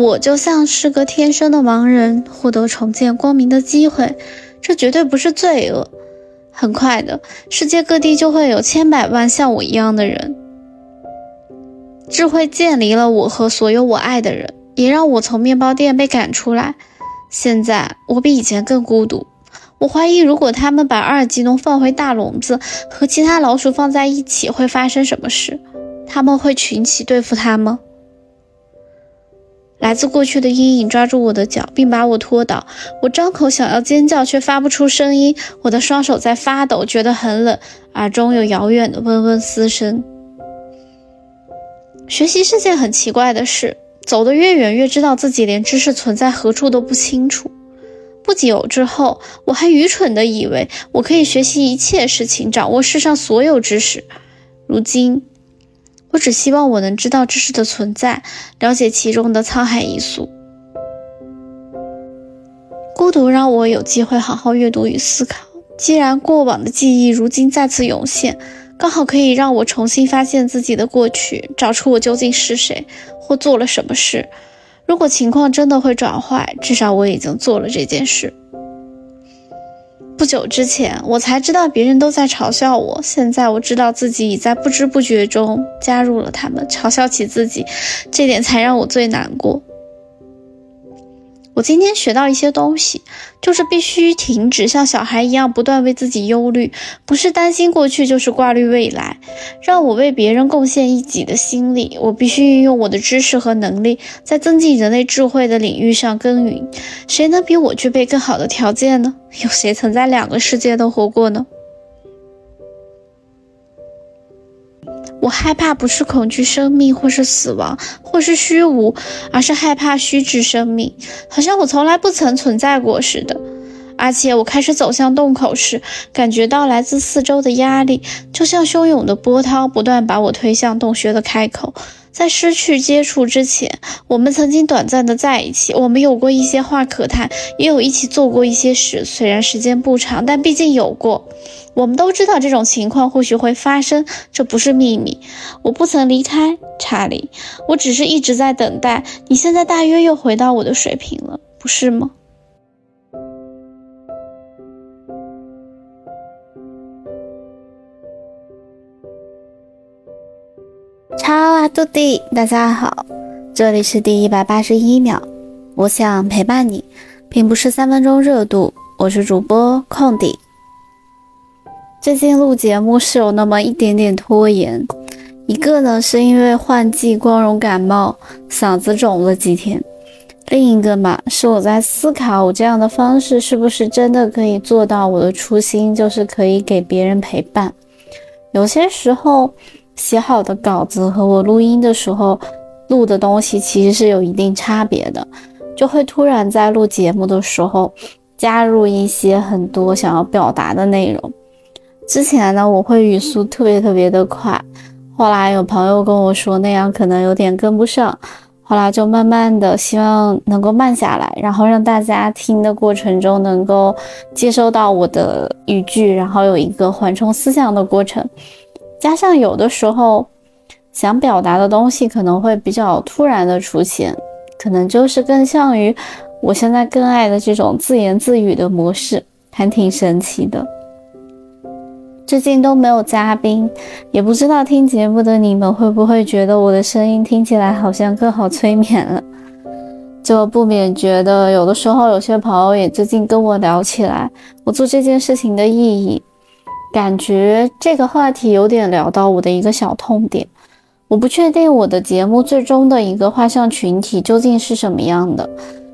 我就像是个天生的盲人，获得重见光明的机会，这绝对不是罪恶。很快的，世界各地就会有千百万像我一样的人。智慧建离了我和所有我爱的人，也让我从面包店被赶出来。现在我比以前更孤独。我怀疑，如果他们把阿尔吉农放回大笼子，和其他老鼠放在一起，会发生什么事？他们会群起对付他吗？来自过去的阴影抓住我的脚，并把我拖倒。我张口想要尖叫，却发不出声音。我的双手在发抖，觉得很冷，耳中有遥远的嗡嗡嘶声。学习是件很奇怪的事，走得越远，越知道自己连知识存在何处都不清楚。不久之后，我还愚蠢地以为我可以学习一切事情，掌握世上所有知识。如今，我只希望我能知道知识的存在，了解其中的沧海一粟。孤独让我有机会好好阅读与思考。既然过往的记忆如今再次涌现。刚好可以让我重新发现自己的过去，找出我究竟是谁或做了什么事。如果情况真的会转坏，至少我已经做了这件事。不久之前，我才知道别人都在嘲笑我，现在我知道自己已在不知不觉中加入了他们，嘲笑起自己，这点才让我最难过。我今天学到一些东西，就是必须停止像小孩一样不断为自己忧虑，不是担心过去，就是挂虑未来。让我为别人贡献一己的心力，我必须运用我的知识和能力，在增进人类智慧的领域上耕耘。谁能比我具备更好的条件呢？有谁曾在两个世界都活过呢？我害怕不是恐惧生命，或是死亡，或是虚无，而是害怕虚掷生命，好像我从来不曾存在过似的。而且我开始走向洞口时，感觉到来自四周的压力，就像汹涌的波涛，不断把我推向洞穴的开口。在失去接触之前，我们曾经短暂的在一起，我们有过一些话可谈，也有一起做过一些事，虽然时间不长，但毕竟有过。我们都知道这种情况或许会发生，这不是秘密。我不曾离开查理，我只是一直在等待。你现在大约又回到我的水平了，不是吗？杜迪，大家好，这里是第一百八十一秒。我想陪伴你，并不是三分钟热度。我是主播空底。最近录节目是有那么一点点拖延，一个呢是因为换季光荣感冒，嗓子肿了几天；另一个嘛是我在思考，我这样的方式是不是真的可以做到我的初心，就是可以给别人陪伴。有些时候写好的稿子和我录音的时候录的东西其实是有一定差别的，就会突然在录节目的时候加入一些很多想要表达的内容。之前呢，我会语速特别特别的快，后来有朋友跟我说那样可能有点跟不上，后来就慢慢的希望能够慢下来，然后让大家听的过程中能够接收到我的语句，然后有一个缓冲思想的过程。加上有的时候想表达的东西可能会比较突然的出现，可能就是更像于我现在更爱的这种自言自语的模式，还挺神奇的。最近都没有嘉宾，也不知道听节目的你们会不会觉得我的声音听起来好像更好催眠了，就不免觉得有的时候有些朋友也最近跟我聊起来我做这件事情的意义，感觉这个话题有点聊到我的一个小痛点。我不确定我的节目最终的一个画像群体究竟是什么样的，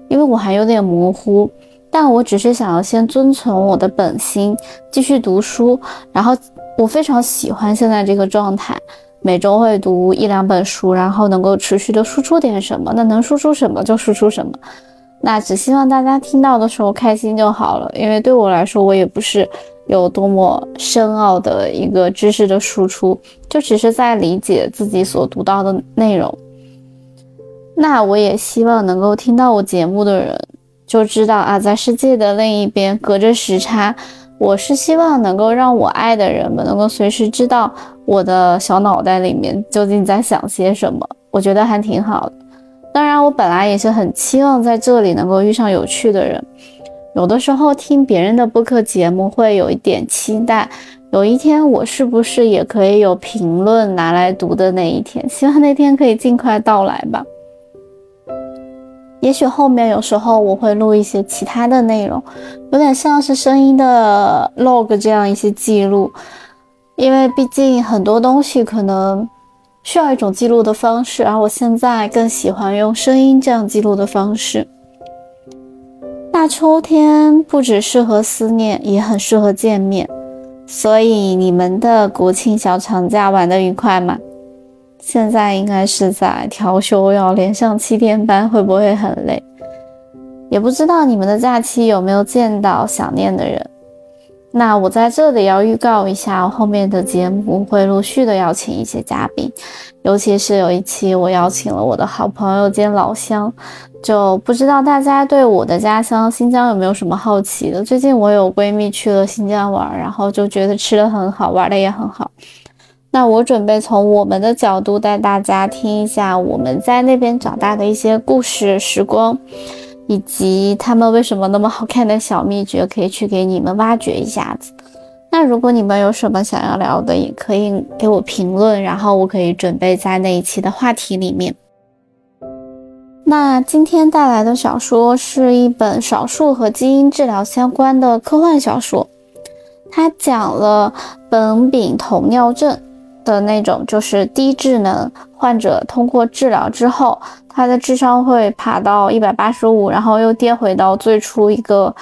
因为我还有点模糊。但我只是想要先遵从我的本心，继续读书。然后我非常喜欢现在这个状态，每周会读一两本书，然后能够持续的输出点什么。那能输出什么就输出什么。那只希望大家听到的时候开心就好了。因为对我来说，我也不是有多么深奥的一个知识的输出，就只是在理解自己所读到的内容。那我也希望能够听到我节目的人。就知道啊，在世界的另一边，隔着时差，我是希望能够让我爱的人们能够随时知道我的小脑袋里面究竟在想些什么。我觉得还挺好的。当然，我本来也是很期望在这里能够遇上有趣的人。有的时候听别人的播客节目会有一点期待，有一天我是不是也可以有评论拿来读的那一天？希望那天可以尽快到来吧。也许后面有时候我会录一些其他的内容，有点像是声音的 log 这样一些记录，因为毕竟很多东西可能需要一种记录的方式，而我现在更喜欢用声音这样记录的方式。大秋天不只适合思念，也很适合见面，所以你们的国庆小长假玩得愉快吗？现在应该是在调休，要连上七天班，会不会很累？也不知道你们的假期有没有见到想念的人。那我在这里要预告一下，后面的节目会陆续的邀请一些嘉宾，尤其是有一期我邀请了我的好朋友兼老乡，就不知道大家对我的家乡新疆有没有什么好奇的？最近我有闺蜜去了新疆玩，然后就觉得吃的很好，玩的也很好。那我准备从我们的角度带大家听一下我们在那边长大的一些故事时光，以及他们为什么那么好看的小秘诀，可以去给你们挖掘一下子。那如果你们有什么想要聊的，也可以给我评论，然后我可以准备在那一期的话题里面。那今天带来的小说是一本少数和基因治疗相关的科幻小说，它讲了苯丙酮尿症。的那种就是低智能患者通过治疗之后，他的智商会爬到一百八十五，然后又跌回到最初一个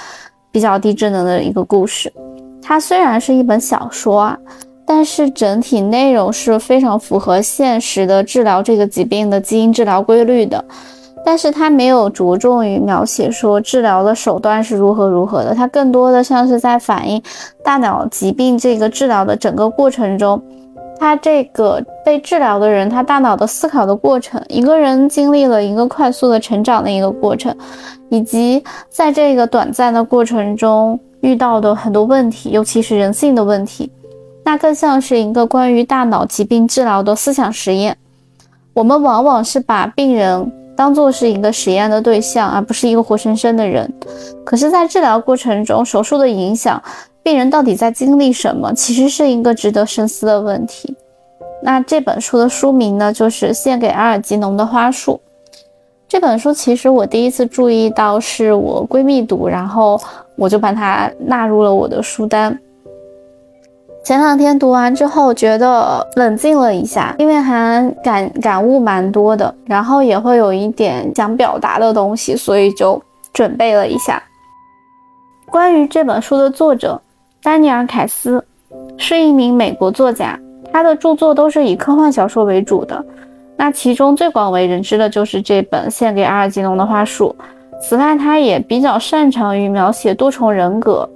比较低智能的一个故事。它虽然是一本小说啊，但是整体内容是非常符合现实的治疗这个疾病的基因治疗规律的。但是它没有着重于描写说治疗的手段是如何如何的，它更多的像是在反映大脑疾病这个治疗的整个过程中。他这个被治疗的人，他大脑的思考的过程，一个人经历了一个快速的成长的一个过程，以及在这个短暂的过程中遇到的很多问题，尤其是人性的问题，那更像是一个关于大脑疾病治疗的思想实验。我们往往是把病人当做是一个实验的对象，而不是一个活生生的人。可是，在治疗过程中，手术的影响。病人到底在经历什么？其实是一个值得深思的问题。那这本书的书名呢，就是《献给阿尔吉农的花束》。这本书其实我第一次注意到是我闺蜜读，然后我就把它纳入了我的书单。前两天读完之后，觉得冷静了一下，因为还感感悟蛮多的，然后也会有一点想表达的东西，所以就准备了一下。关于这本书的作者。丹尼尔·凯斯是一名美国作家，他的著作都是以科幻小说为主的。那其中最广为人知的就是这本《献给阿尔吉农的花束》。此外，他也比较擅长于描写多重人格，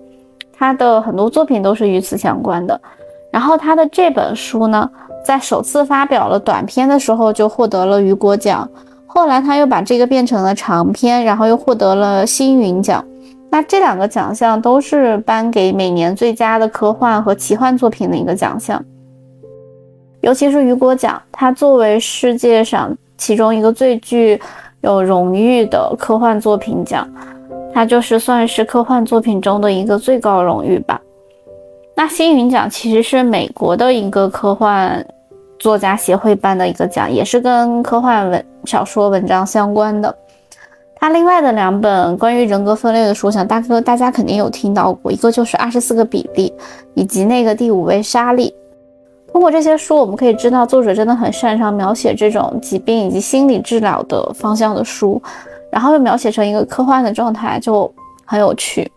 他的很多作品都是与此相关的。然后他的这本书呢，在首次发表了短篇的时候就获得了雨果奖，后来他又把这个变成了长篇，然后又获得了星云奖。那这两个奖项都是颁给每年最佳的科幻和奇幻作品的一个奖项，尤其是雨果奖，它作为世界上其中一个最具有荣誉的科幻作品奖，它就是算是科幻作品中的一个最高荣誉吧。那星云奖其实是美国的一个科幻作家协会颁的一个奖，也是跟科幻文小说文章相关的。他另外的两本关于人格分裂的书，想大哥大家肯定有听到过，一个就是《二十四个比例》，以及那个《第五位沙利》。通过这些书，我们可以知道作者真的很擅长描写这种疾病以及心理治疗的方向的书，然后又描写成一个科幻的状态，就很有趣。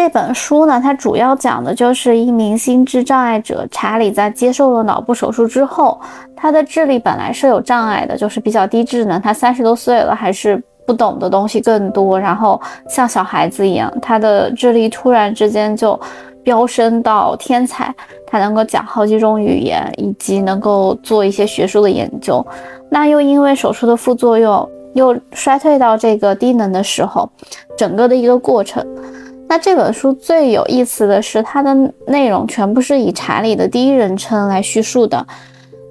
这本书呢，它主要讲的就是一名心智障碍者查理在接受了脑部手术之后，他的智力本来是有障碍的，就是比较低智能。他三十多岁了，还是不懂的东西更多，然后像小孩子一样，他的智力突然之间就飙升到天才，他能够讲好几种语言，以及能够做一些学术的研究。那又因为手术的副作用，又衰退到这个低能的时候，整个的一个过程。那这本书最有意思的是，它的内容全部是以查理的第一人称来叙述的。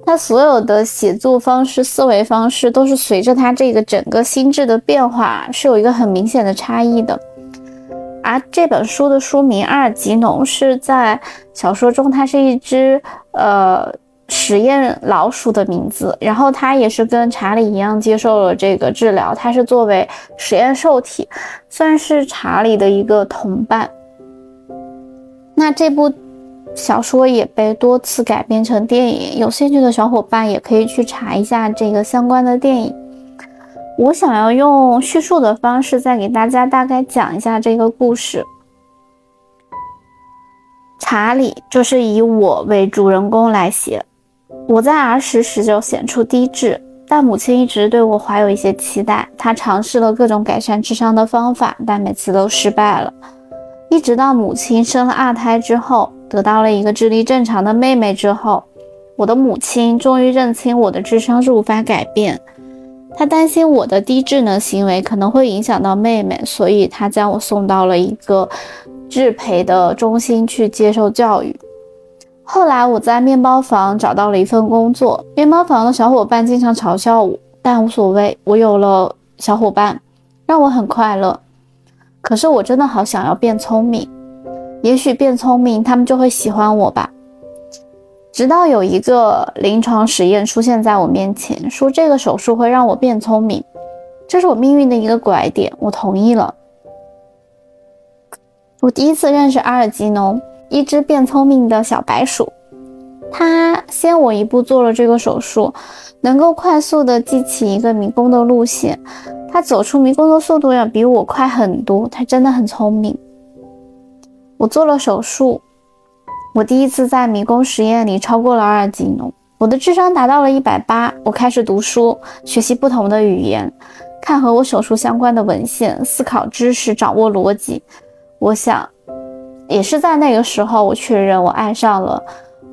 他所有的写作方式、思维方式都是随着他这个整个心智的变化是有一个很明显的差异的。而这本书的书名《阿尔吉农》是在小说中，它是一只呃实验老鼠的名字。然后它也是跟查理一样接受了这个治疗，它是作为实验受体，算是查理的一个同伴。那这部。小说也被多次改编成电影，有兴趣的小伙伴也可以去查一下这个相关的电影。我想要用叙述的方式再给大家大概讲一下这个故事。查理就是以我为主人公来写。我在儿时时就显出低智，但母亲一直对我怀有一些期待。她尝试了各种改善智商的方法，但每次都失败了。一直到母亲生了二胎之后。得到了一个智力正常的妹妹之后，我的母亲终于认清我的智商是无法改变。她担心我的低智能行为可能会影响到妹妹，所以她将我送到了一个智培的中心去接受教育。后来我在面包房找到了一份工作，面包房的小伙伴经常嘲笑我，但无所谓，我有了小伙伴，让我很快乐。可是我真的好想要变聪明。也许变聪明，他们就会喜欢我吧。直到有一个临床实验出现在我面前，说这个手术会让我变聪明，这是我命运的一个拐点。我同意了。我第一次认识阿尔吉农，一只变聪明的小白鼠。他先我一步做了这个手术，能够快速的记起一个迷宫的路线。他走出迷宫的速度要比我快很多。他真的很聪明。我做了手术，我第一次在迷宫实验里超过了阿尔吉农，我的智商达到了一百八。我开始读书，学习不同的语言，看和我手术相关的文献，思考知识，掌握逻辑。我想，也是在那个时候，我确认我爱上了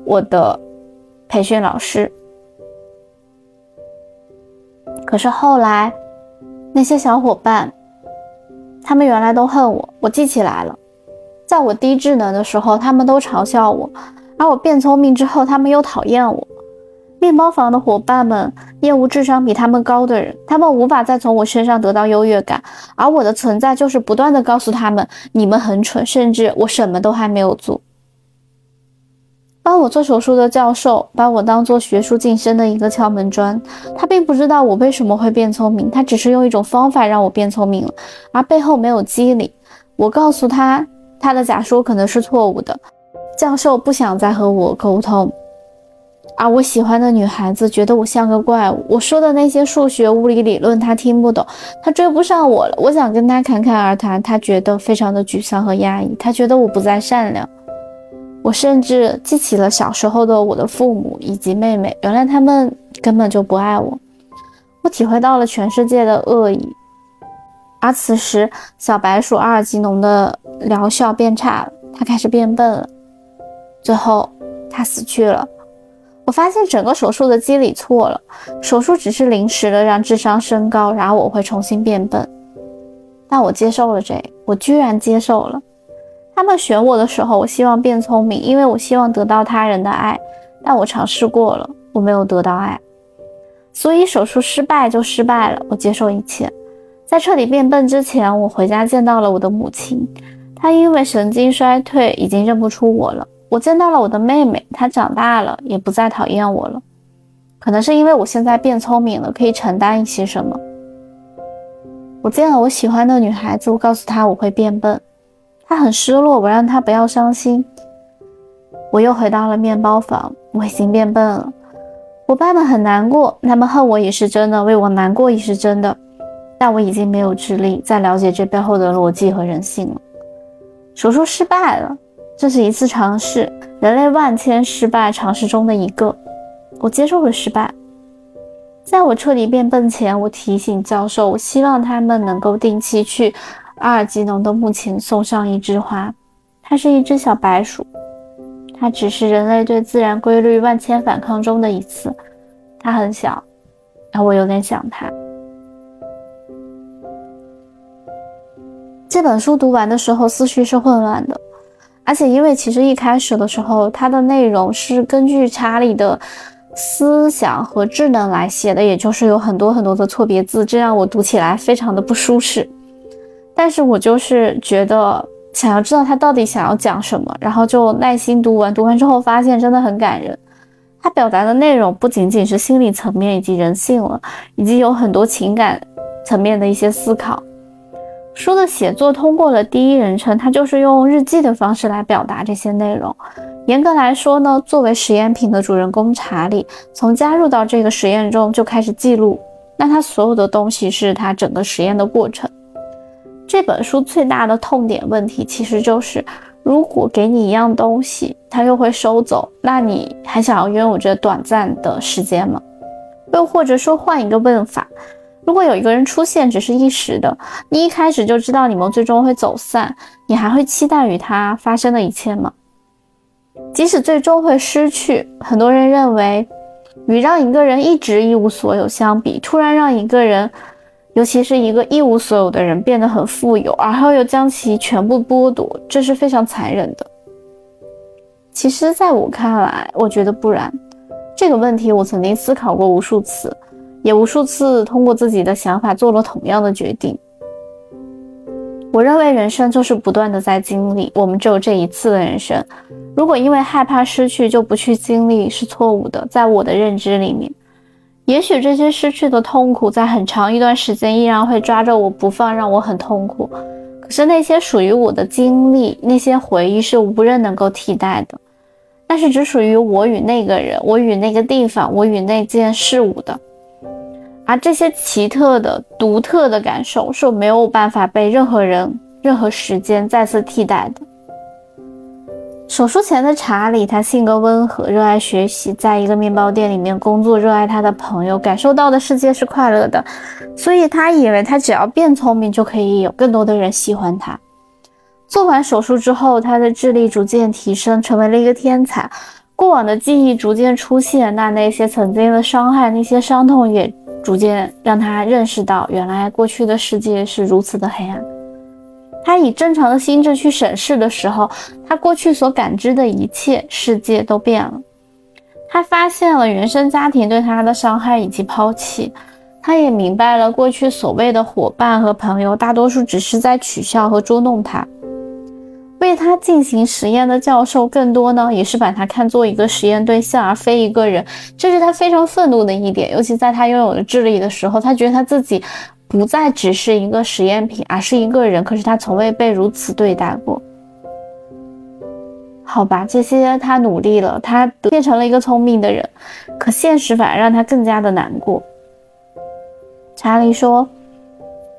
我的培训老师。可是后来，那些小伙伴，他们原来都恨我，我记起来了。在我低智能的时候，他们都嘲笑我；而我变聪明之后，他们又讨厌我。面包房的伙伴们厌恶智商比他们高的人，他们无法再从我身上得到优越感，而我的存在就是不断的告诉他们：你们很蠢，甚至我什么都还没有做。帮我做手术的教授把我当做学术晋升的一个敲门砖，他并不知道我为什么会变聪明，他只是用一种方法让我变聪明了，而背后没有机理。我告诉他。他的假说可能是错误的，教授不想再和我沟通，而我喜欢的女孩子觉得我像个怪物。我说的那些数学、物理理论，她听不懂，她追不上我了。我想跟她侃侃而谈，她觉得非常的沮丧和压抑，她觉得我不再善良。我甚至记起了小时候的我的父母以及妹妹，原来他们根本就不爱我。我体会到了全世界的恶意。而此时，小白鼠阿尔吉农的疗效变差了，它开始变笨了，最后它死去了。我发现整个手术的机理错了，手术只是临时的让智商升高，然后我会重新变笨。但我接受了这，我居然接受了。他们选我的时候，我希望变聪明，因为我希望得到他人的爱，但我尝试过了，我没有得到爱，所以手术失败就失败了，我接受一切。在彻底变笨之前，我回家见到了我的母亲。她因为神经衰退已经认不出我了。我见到了我的妹妹，她长大了，也不再讨厌我了。可能是因为我现在变聪明了，可以承担一些什么。我见了我喜欢的女孩子，我告诉她我会变笨，她很失落。我让她不要伤心。我又回到了面包房，我已经变笨了。伙伴们很难过，他们恨我也是真的，为我难过也是真的。但我已经没有智力再了解这背后的逻辑和人性了。手术失败了，这是一次尝试，人类万千失败尝试中的一个。我接受了失败。在我彻底变笨前，我提醒教授，我希望他们能够定期去阿尔吉农的墓前送上一枝花。它是一只小白鼠，它只是人类对自然规律万千反抗中的一次。它很小，而我有点想它。这本书读完的时候，思绪是混乱的，而且因为其实一开始的时候，它的内容是根据查理的思想和智能来写的，也就是有很多很多的错别字，这让我读起来非常的不舒适。但是我就是觉得想要知道他到底想要讲什么，然后就耐心读完。读完之后发现真的很感人。他表达的内容不仅仅是心理层面以及人性了，以及有很多情感层面的一些思考。书的写作通过了第一人称，它就是用日记的方式来表达这些内容。严格来说呢，作为实验品的主人公查理，从加入到这个实验中就开始记录，那他所有的东西是他整个实验的过程。这本书最大的痛点问题其实就是，如果给你一样东西，他又会收走，那你还想要拥有这短暂的时间吗？又或者说换一个问法？如果有一个人出现只是一时的，你一开始就知道你们最终会走散，你还会期待与他发生的一切吗？即使最终会失去，很多人认为，与让一个人一直一无所有相比，突然让一个人，尤其是一个一无所有的人变得很富有，而后又将其全部剥夺，这是非常残忍的。其实，在我看来，我觉得不然。这个问题我曾经思考过无数次。也无数次通过自己的想法做了同样的决定。我认为人生就是不断的在经历，我们只有这一次的人生。如果因为害怕失去就不去经历，是错误的。在我的认知里面，也许这些失去的痛苦在很长一段时间依然会抓着我不放，让我很痛苦。可是那些属于我的经历，那些回忆是无人能够替代的，那是只属于我与那个人，我与那个地方，我与那件事物的。而这些奇特的、独特的感受是没有办法被任何人、任何时间再次替代的。手术前的查理，他性格温和，热爱学习，在一个面包店里面工作，热爱他的朋友，感受到的世界是快乐的，所以他以为他只要变聪明就可以有更多的人喜欢他。做完手术之后，他的智力逐渐提升，成为了一个天才。过往的记忆逐渐出现，那那些曾经的伤害，那些伤痛也。逐渐让他认识到，原来过去的世界是如此的黑暗。他以正常的心智去审视的时候，他过去所感知的一切世界都变了。他发现了原生家庭对他的伤害以及抛弃，他也明白了过去所谓的伙伴和朋友，大多数只是在取笑和捉弄他。为他进行实验的教授，更多呢也是把他看作一个实验对象，而非一个人。这是他非常愤怒的一点。尤其在他拥有了智力的时候，他觉得他自己不再只是一个实验品，而是一个人。可是他从未被如此对待过。好吧，这些他努力了，他变成了一个聪明的人，可现实反而让他更加的难过。查理说：“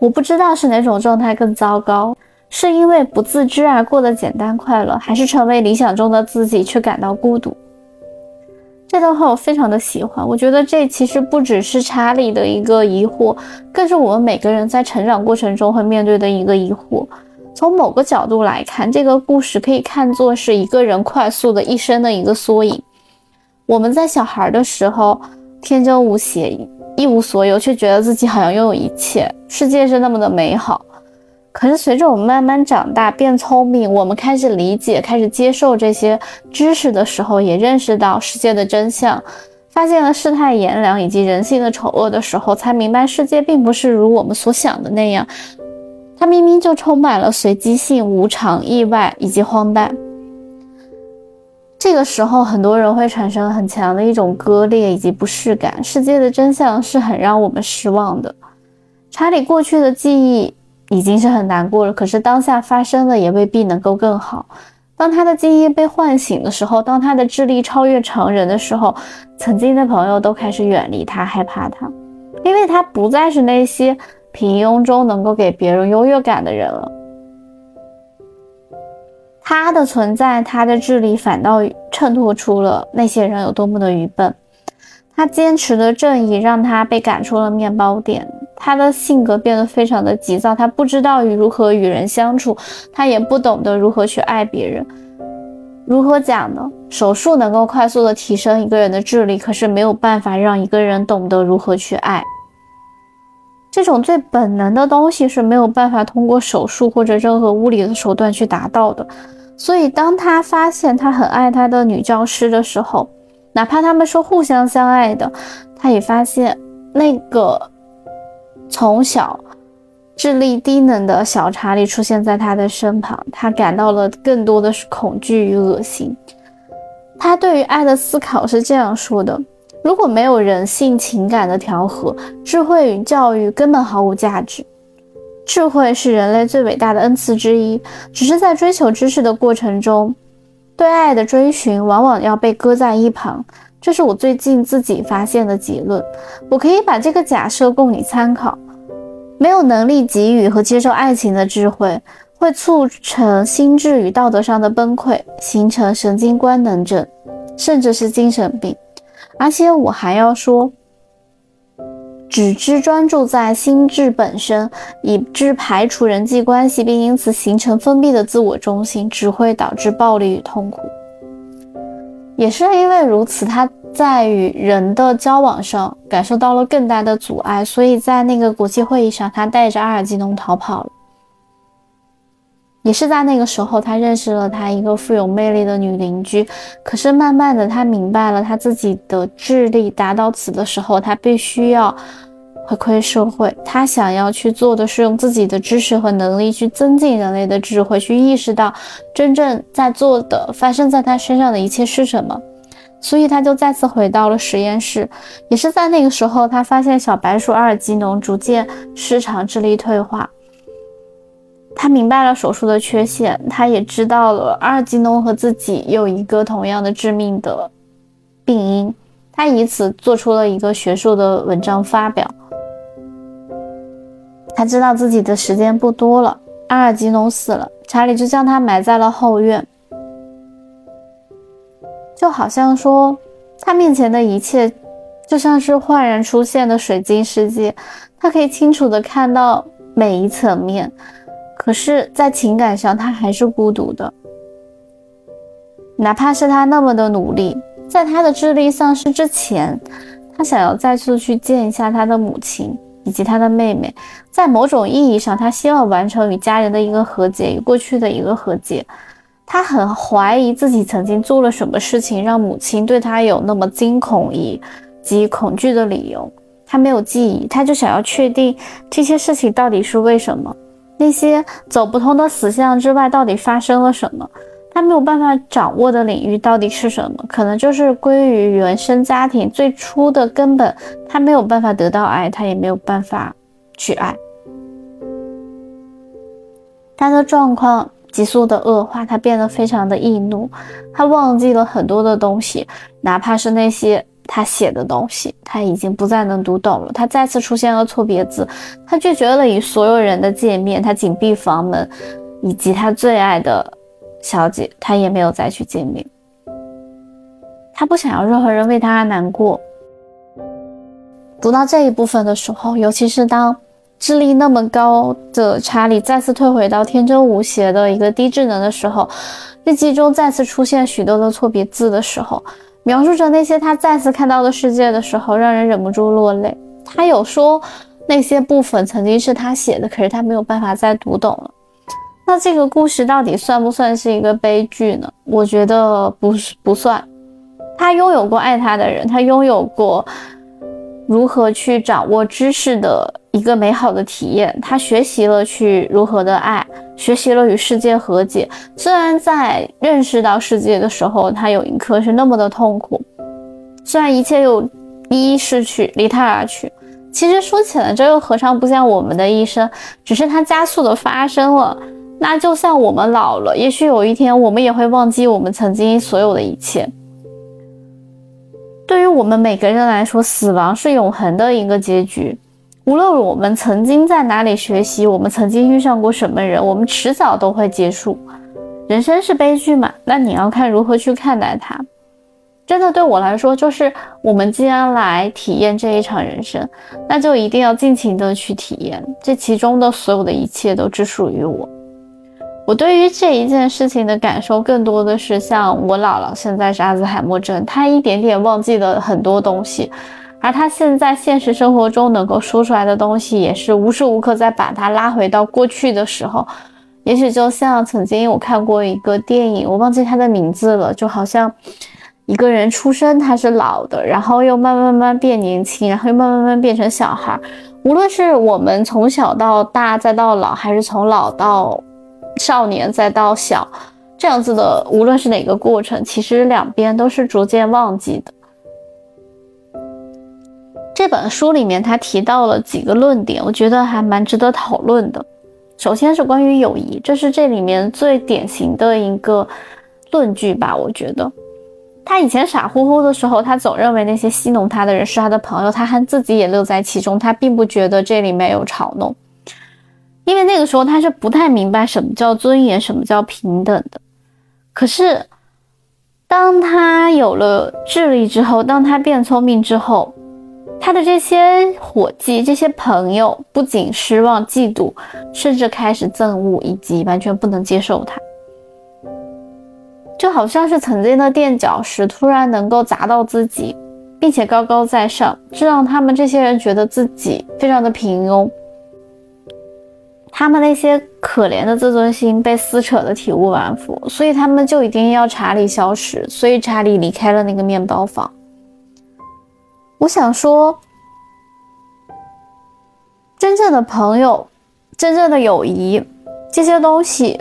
我不知道是哪种状态更糟糕。”是因为不自知而过得简单快乐，还是成为理想中的自己却感到孤独？这段话我非常的喜欢。我觉得这其实不只是查理的一个疑惑，更是我们每个人在成长过程中会面对的一个疑惑。从某个角度来看，这个故事可以看作是一个人快速的一生的一个缩影。我们在小孩的时候天真无邪，一无所有，却觉得自己好像拥有一切，世界是那么的美好。可是随着我们慢慢长大，变聪明，我们开始理解、开始接受这些知识的时候，也认识到世界的真相，发现了世态炎凉以及人性的丑恶的时候，才明白世界并不是如我们所想的那样，它明明就充满了随机性、无常、意外以及荒诞。这个时候，很多人会产生很强的一种割裂以及不适感，世界的真相是很让我们失望的。查理过去的记忆。已经是很难过了，可是当下发生的也未必能够更好。当他的记忆被唤醒的时候，当他的智力超越常人的时候，曾经的朋友都开始远离他，害怕他，因为他不再是那些平庸中能够给别人优越感的人了。他的存在，他的智力反倒衬托出了那些人有多么的愚笨。他坚持的正义让他被赶出了面包店。他的性格变得非常的急躁，他不知道如何与人相处，他也不懂得如何去爱别人。如何讲呢？手术能够快速的提升一个人的智力，可是没有办法让一个人懂得如何去爱。这种最本能的东西是没有办法通过手术或者任何物理的手段去达到的。所以，当他发现他很爱他的女教师的时候，哪怕他们是互相相爱的，他也发现那个从小智力低能的小查理出现在他的身旁，他感到了更多的是恐惧与恶心。他对于爱的思考是这样说的：如果没有人性情感的调和，智慧与教育根本毫无价值。智慧是人类最伟大的恩赐之一，只是在追求知识的过程中，对爱的追寻往往要被搁在一旁。这是我最近自己发现的结论。我可以把这个假设供你参考：没有能力给予和接受爱情的智慧，会促成心智与道德上的崩溃，形成神经官能症，甚至是精神病。而且我还要说。只知专注在心智本身，以致排除人际关系，并因此形成封闭的自我中心，只会导致暴力与痛苦。也是因为如此，他在与人的交往上感受到了更大的阻碍，所以在那个国际会议上，他带着阿尔基农逃跑了。也是在那个时候，他认识了他一个富有魅力的女邻居。可是慢慢的，他明白了他自己的智力达到此的时候，他必须要回馈社会。他想要去做的是用自己的知识和能力去增进人类的智慧，去意识到真正在做的、发生在他身上的一切是什么。所以他就再次回到了实验室。也是在那个时候，他发现小白鼠阿尔基农逐渐失常，智力退化。他明白了手术的缺陷，他也知道了阿尔基农和自己有一个同样的致命的病因，他以此做出了一个学术的文章发表。他知道自己的时间不多了，阿尔基农死了，查理就将他埋在了后院，就好像说他面前的一切就像是焕然出现的水晶世界，他可以清楚的看到每一层面。可是，在情感上，他还是孤独的。哪怕是他那么的努力，在他的智力丧失之前，他想要再次去见一下他的母亲以及他的妹妹。在某种意义上，他希望完成与家人的一个和解，与过去的一个和解。他很怀疑自己曾经做了什么事情，让母亲对他有那么惊恐以及恐惧的理由。他没有记忆，他就想要确定这些事情到底是为什么。那些走不通的死巷之外，到底发生了什么？他没有办法掌握的领域到底是什么？可能就是归于原生家庭最初的根本。他没有办法得到爱，他也没有办法去爱。他的状况急速的恶化，他变得非常的易怒，他忘记了很多的东西，哪怕是那些。他写的东西，他已经不再能读懂了。他再次出现了错别字，他拒绝了与所有人的见面，他紧闭房门，以及他最爱的小姐，他也没有再去见面。他不想要任何人为他而难过。读到这一部分的时候，尤其是当智力那么高的查理再次退回到天真无邪的一个低智能的时候，日记中再次出现许多的错别字的时候。描述着那些他再次看到的世界的时候，让人忍不住落泪。他有说那些部分曾经是他写的，可是他没有办法再读懂了。那这个故事到底算不算是一个悲剧呢？我觉得不是，不算。他拥有过爱他的人，他拥有过。如何去掌握知识的一个美好的体验？他学习了去如何的爱，学习了与世界和解。虽然在认识到世界的时候，他有一刻是那么的痛苦。虽然一切又一一逝去，离他而去。其实说起来，这又何尝不像我们的一生？只是它加速的发生了。那就像我们老了，也许有一天我们也会忘记我们曾经所有的一切。对于我们每个人来说，死亡是永恒的一个结局。无论我们曾经在哪里学习，我们曾经遇上过什么人，我们迟早都会结束。人生是悲剧嘛？那你要看如何去看待它。真的对我来说，就是我们既然来体验这一场人生，那就一定要尽情的去体验，这其中的所有的一切都只属于我。我对于这一件事情的感受，更多的是像我姥姥现在是阿兹海默症，她一点点忘记了很多东西，而她现在现实生活中能够说出来的东西，也是无时无刻在把她拉回到过去的时候。也许就像曾经我看过一个电影，我忘记它的名字了，就好像一个人出生他是老的，然后又慢慢慢慢变年轻，然后又慢慢慢慢变成小孩。无论是我们从小到大再到老，还是从老到少年再到小，这样子的，无论是哪个过程，其实两边都是逐渐忘记的。这本书里面他提到了几个论点，我觉得还蛮值得讨论的。首先是关于友谊，这是这里面最典型的一个论据吧。我觉得他以前傻乎乎的时候，他总认为那些戏弄他的人是他的朋友，他还自己也乐在其中，他并不觉得这里面有嘲弄，因为那个时候他是不太明白什么叫尊严，什么叫平等的。可是当他有了智力之后，当他变聪明之后，他的这些伙计、这些朋友不仅失望、嫉妒，甚至开始憎恶，以及完全不能接受他，就好像是曾经的垫脚石突然能够砸到自己，并且高高在上，这让他们这些人觉得自己非常的平庸，他们那些可怜的自尊心被撕扯的体无完肤，所以他们就一定要查理消失，所以查理离开了那个面包房。我想说，真正的朋友，真正的友谊，这些东西。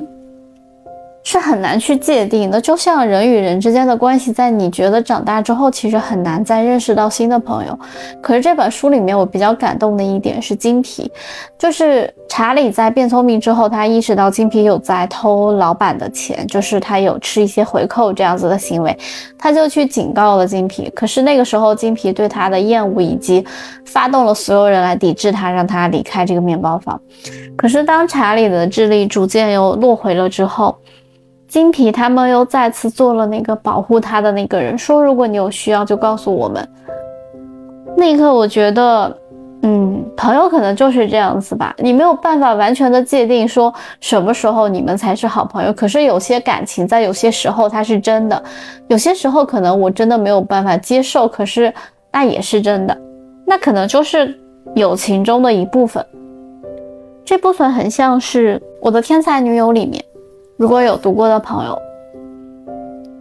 是很难去界定的，就像人与人之间的关系，在你觉得长大之后，其实很难再认识到新的朋友。可是这本书里面，我比较感动的一点是金皮，就是查理在变聪明之后，他意识到金皮有在偷老板的钱，就是他有吃一些回扣这样子的行为，他就去警告了金皮。可是那个时候，金皮对他的厌恶以及发动了所有人来抵制他，让他离开这个面包房。可是当查理的智力逐渐又落回了之后，金皮他们又再次做了那个保护他的那个人，说如果你有需要就告诉我们。那一刻我觉得，嗯，朋友可能就是这样子吧，你没有办法完全的界定说什么时候你们才是好朋友。可是有些感情在有些时候它是真的，有些时候可能我真的没有办法接受，可是那也是真的，那可能就是友情中的一部分。这部分很像是我的天才女友里面。如果有读过的朋友，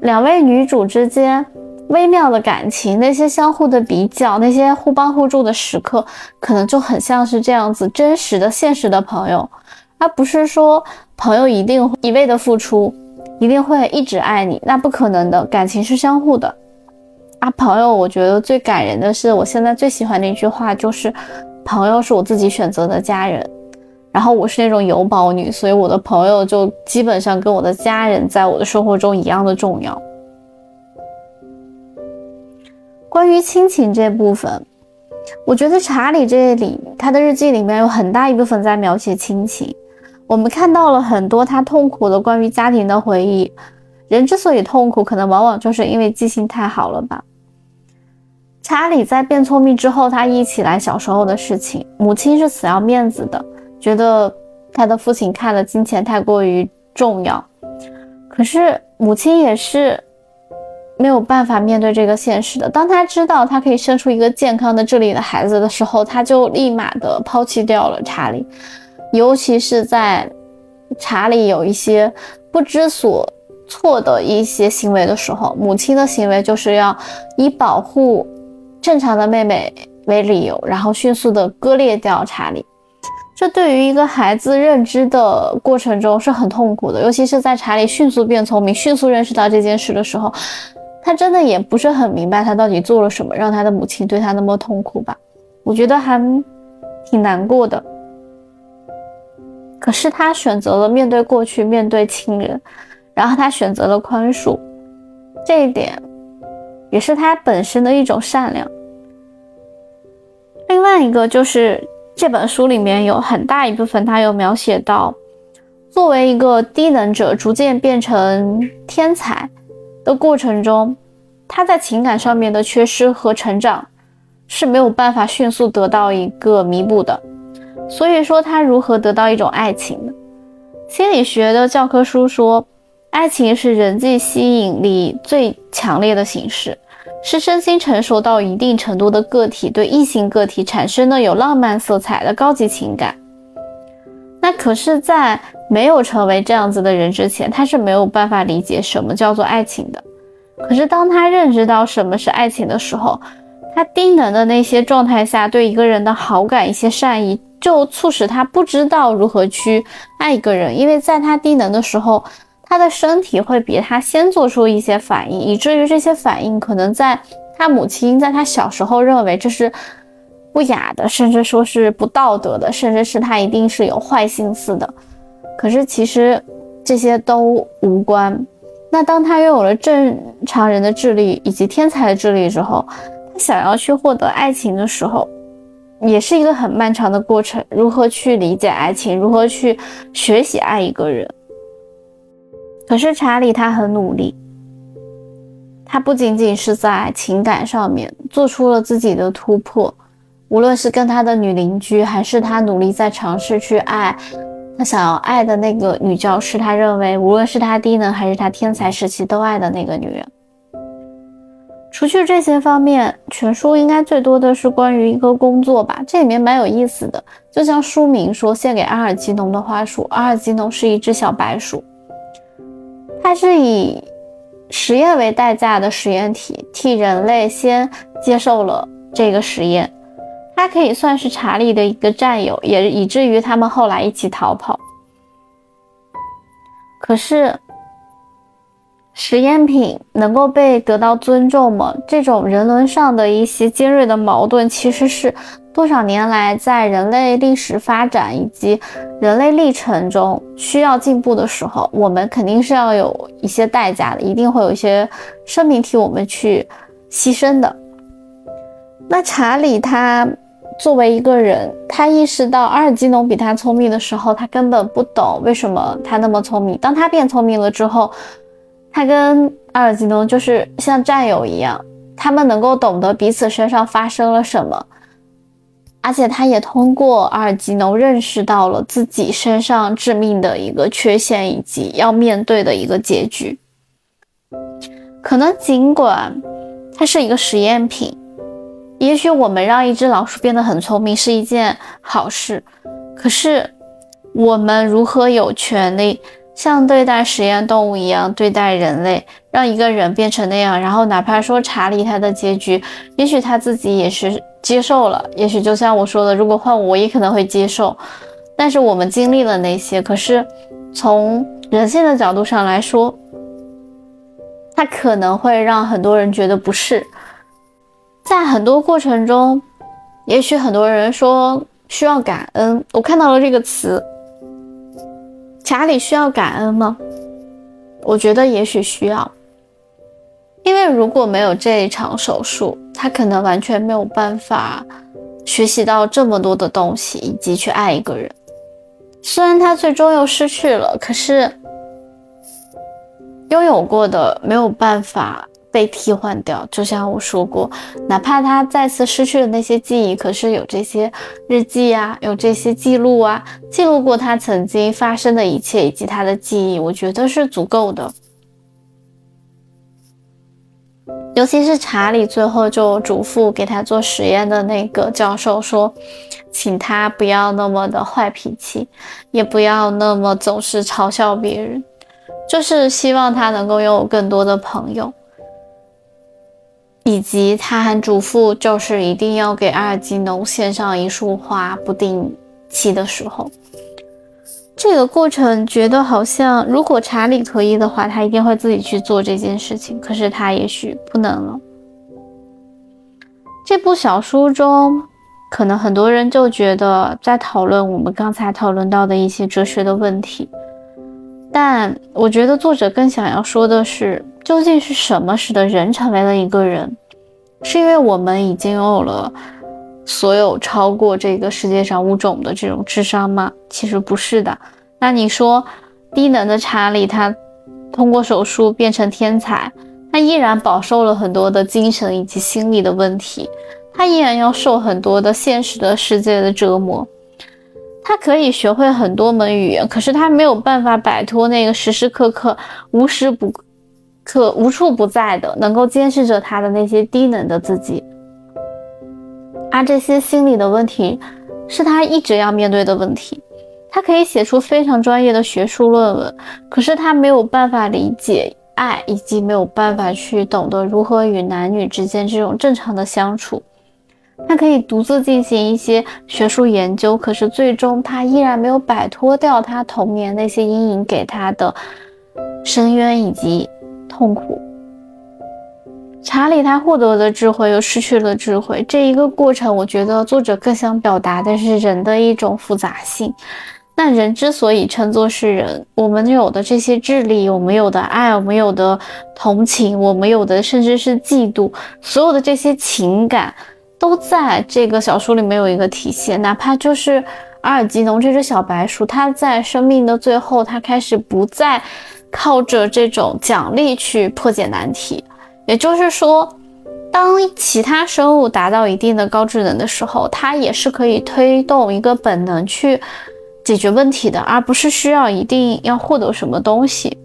两位女主之间微妙的感情，那些相互的比较，那些互帮互助的时刻，可能就很像是这样子真实的、现实的朋友，而不是说朋友一定一味的付出，一定会一直爱你，那不可能的。感情是相互的啊，朋友，我觉得最感人的是，我现在最喜欢的一句话就是，朋友是我自己选择的家人。然后我是那种有宝女，所以我的朋友就基本上跟我的家人在我的生活中一样的重要。关于亲情这部分，我觉得查理这里他的日记里面有很大一部分在描写亲情，我们看到了很多他痛苦的关于家庭的回忆。人之所以痛苦，可能往往就是因为记性太好了吧。查理在变聪明之后，他忆起来小时候的事情，母亲是死要面子的。觉得他的父亲看了金钱太过于重要，可是母亲也是没有办法面对这个现实的。当他知道他可以生出一个健康的智力的孩子的时候，他就立马的抛弃掉了查理。尤其是在查理有一些不知所措的一些行为的时候，母亲的行为就是要以保护正常的妹妹为理由，然后迅速的割裂掉查理。这对于一个孩子认知的过程中是很痛苦的，尤其是在查理迅速变聪明、迅速认识到这件事的时候，他真的也不是很明白他到底做了什么，让他的母亲对他那么痛苦吧？我觉得还挺难过的。可是他选择了面对过去，面对亲人，然后他选择了宽恕，这一点也是他本身的一种善良。另外一个就是。这本书里面有很大一部分，他有描写到，作为一个低能者逐渐变成天才的过程中，他在情感上面的缺失和成长是没有办法迅速得到一个弥补的。所以说，他如何得到一种爱情呢？心理学的教科书说，爱情是人际吸引力最强烈的形式。是身心成熟到一定程度的个体对异性个体产生的有浪漫色彩的高级情感。那可是，在没有成为这样子的人之前，他是没有办法理解什么叫做爱情的。可是当他认知到什么是爱情的时候，他低能的那些状态下对一个人的好感、一些善意，就促使他不知道如何去爱一个人。因为在他低能的时候，他的身体会比他先做出一些反应，以至于这些反应可能在他母亲在他小时候认为这是不雅的，甚至说是不道德的，甚至是他一定是有坏心思的。可是其实这些都无关。那当他拥有了正常人的智力以及天才的智力之后，他想要去获得爱情的时候，也是一个很漫长的过程。如何去理解爱情？如何去学习爱一个人？可是查理他很努力，他不仅仅是在情感上面做出了自己的突破，无论是跟他的女邻居，还是他努力在尝试去爱。他想要爱的那个女教师，他认为无论是他低能还是他天才时期都爱的那个女人。除去这些方面，全书应该最多的是关于一个工作吧。这里面蛮有意思的，就像书名说，献给阿尔吉农的花束。阿尔吉农是一只小白鼠，它是以实验为代价的实验体，替人类先接受了这个实验。他可以算是查理的一个战友，也以至于他们后来一起逃跑。可是，实验品能够被得到尊重吗？这种人伦上的一些尖锐的矛盾，其实是多少年来在人类历史发展以及人类历程中需要进步的时候，我们肯定是要有一些代价的，一定会有一些生命替我们去牺牲的。那查理他。作为一个人，他意识到阿尔基农比他聪明的时候，他根本不懂为什么他那么聪明。当他变聪明了之后，他跟阿尔基农就是像战友一样，他们能够懂得彼此身上发生了什么，而且他也通过阿尔基农认识到了自己身上致命的一个缺陷以及要面对的一个结局。可能尽管它是一个实验品。也许我们让一只老鼠变得很聪明是一件好事，可是我们如何有权利像对待实验动物一样对待人类，让一个人变成那样？然后哪怕说查理他的结局，也许他自己也是接受了，也许就像我说的，如果换我，也可能会接受。但是我们经历了那些，可是从人性的角度上来说，他可能会让很多人觉得不适。在很多过程中，也许很多人说需要感恩。我看到了这个词，查理需要感恩吗？我觉得也许需要，因为如果没有这一场手术，他可能完全没有办法学习到这么多的东西，以及去爱一个人。虽然他最终又失去了，可是拥有过的没有办法。被替换掉，就像我说过，哪怕他再次失去了那些记忆，可是有这些日记啊，有这些记录啊，记录过他曾经发生的一切以及他的记忆，我觉得是足够的。尤其是查理最后就嘱咐给他做实验的那个教授说，请他不要那么的坏脾气，也不要那么总是嘲笑别人，就是希望他能够拥有更多的朋友。以及他还嘱咐，就是一定要给阿尔基农献上一束花，不定期的时候。这个过程觉得好像，如果查理可以的话，他一定会自己去做这件事情。可是他也许不能了。这部小说中，可能很多人就觉得在讨论我们刚才讨论到的一些哲学的问题，但我觉得作者更想要说的是。究竟是什么使得人成为了一个人？是因为我们已经拥有了所有超过这个世界上物种的这种智商吗？其实不是的。那你说，低能的查理他通过手术变成天才，他依然饱受了很多的精神以及心理的问题，他依然要受很多的现实的世界的折磨。他可以学会很多门语言，可是他没有办法摆脱那个时时刻刻无时不。可无处不在的，能够监视着他的那些低能的自己，而这些心理的问题是他一直要面对的问题。他可以写出非常专业的学术论文，可是他没有办法理解爱，以及没有办法去懂得如何与男女之间这种正常的相处。他可以独自进行一些学术研究，可是最终他依然没有摆脱掉他童年那些阴影给他的深渊以及痛苦。查理他获得了智慧，又失去了智慧，这一个过程，我觉得作者更想表达的是人的一种复杂性。那人之所以称作是人，我们有的这些智力，我们有的爱，我们有的同情，我们有的甚至是嫉妒，所有的这些情感。都在这个小说里面有一个体现，哪怕就是阿尔吉农这只小白鼠，它在生命的最后，它开始不再靠着这种奖励去破解难题。也就是说，当其他生物达到一定的高智能的时候，它也是可以推动一个本能去解决问题的，而不是需要一定要获得什么东西。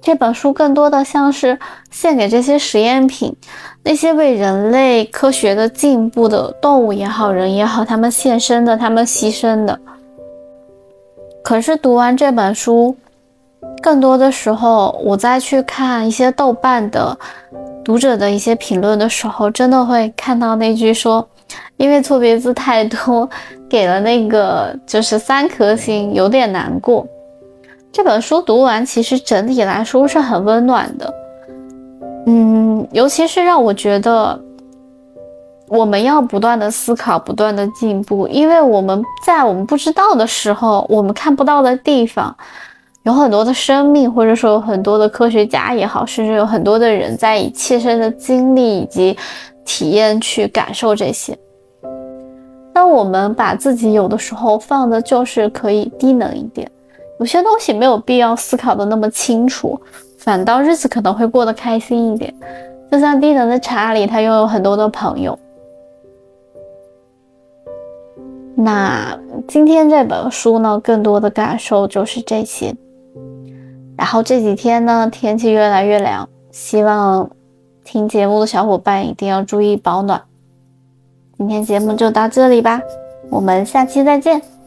这本书更多的像是献给这些实验品，那些为人类科学的进步的动物也好，人也好，他们献身的，他们牺牲的。可是读完这本书，更多的时候，我再去看一些豆瓣的读者的一些评论的时候，真的会看到那句说，因为错别字太多，给了那个就是三颗星，有点难过。这本书读完，其实整体来说是很温暖的，嗯，尤其是让我觉得我们要不断的思考，不断的进步，因为我们在我们不知道的时候，我们看不到的地方，有很多的生命，或者说有很多的科学家也好，甚至有很多的人在以切身的经历以及体验去感受这些。当我们把自己有的时候放的就是可以低能一点。有些东西没有必要思考的那么清楚，反倒日子可能会过得开心一点。就像低能的查理，他拥有很多的朋友。那今天这本书呢，更多的感受就是这些。然后这几天呢，天气越来越凉，希望听节目的小伙伴一定要注意保暖。今天节目就到这里吧，我们下期再见。